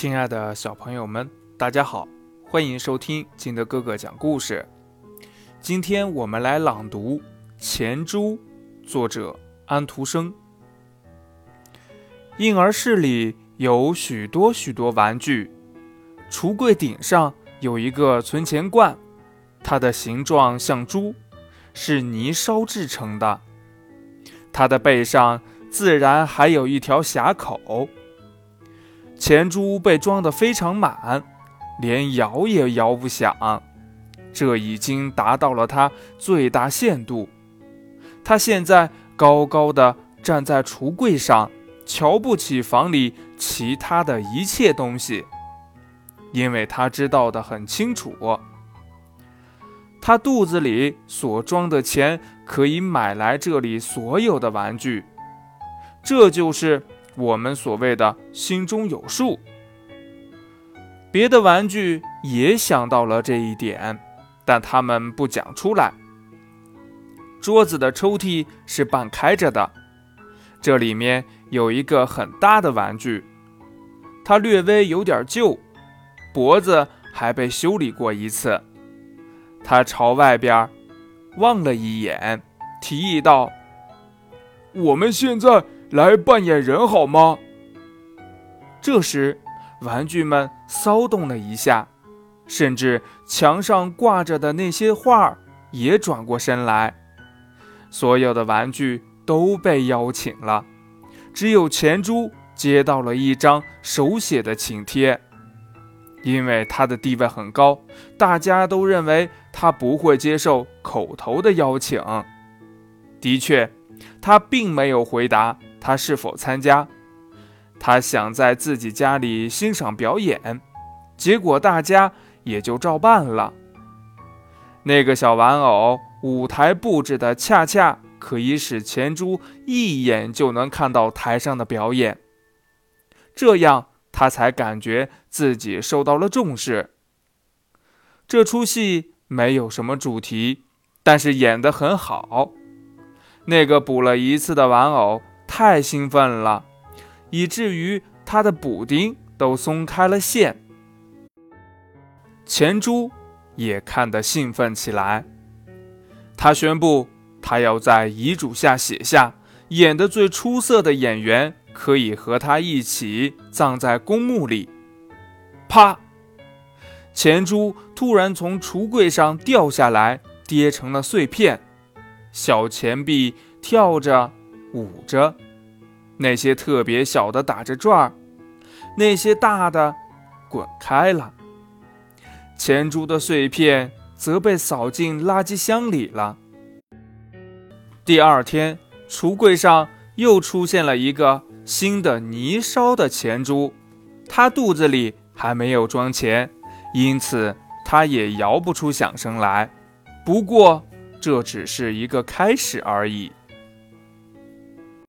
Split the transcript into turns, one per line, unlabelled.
亲爱的小朋友们，大家好，欢迎收听金德哥哥讲故事。今天我们来朗读《钱猪》，作者安徒生。婴儿室里有许多许多玩具，橱柜顶上有一个存钱罐，它的形状像猪，是泥烧制成的。它的背上自然还有一条峡口。钱珠被装得非常满，连摇也摇不响，这已经达到了它最大限度。他现在高高的站在橱柜上，瞧不起房里其他的一切东西，因为他知道的很清楚，他肚子里所装的钱可以买来这里所有的玩具，这就是。我们所谓的心中有数，别的玩具也想到了这一点，但他们不讲出来。桌子的抽屉是半开着的，这里面有一个很大的玩具，它略微有点旧，脖子还被修理过一次。他朝外边望了一眼，提议道：“我们现在。”来扮演人好吗？这时，玩具们骚动了一下，甚至墙上挂着的那些画也转过身来。所有的玩具都被邀请了，只有钱珠接到了一张手写的请帖。因为他的地位很高，大家都认为他不会接受口头的邀请。的确，他并没有回答。他是否参加？他想在自己家里欣赏表演，结果大家也就照办了。那个小玩偶舞台布置的恰恰可以使钱珠一眼就能看到台上的表演，这样他才感觉自己受到了重视。这出戏没有什么主题，但是演得很好。那个补了一次的玩偶。太兴奋了，以至于他的补丁都松开了线。钱珠也看得兴奋起来。他宣布，他要在遗嘱下写下，演得最出色的演员可以和他一起葬在公墓里。啪！钱珠突然从橱柜上掉下来，跌成了碎片。小钱币跳着。舞着，那些特别小的打着转儿，那些大的滚开了。钱珠的碎片则被扫进垃圾箱里了。第二天，橱柜上又出现了一个新的泥烧的钱珠，它肚子里还没有装钱，因此它也摇不出响声来。不过，这只是一个开始而已。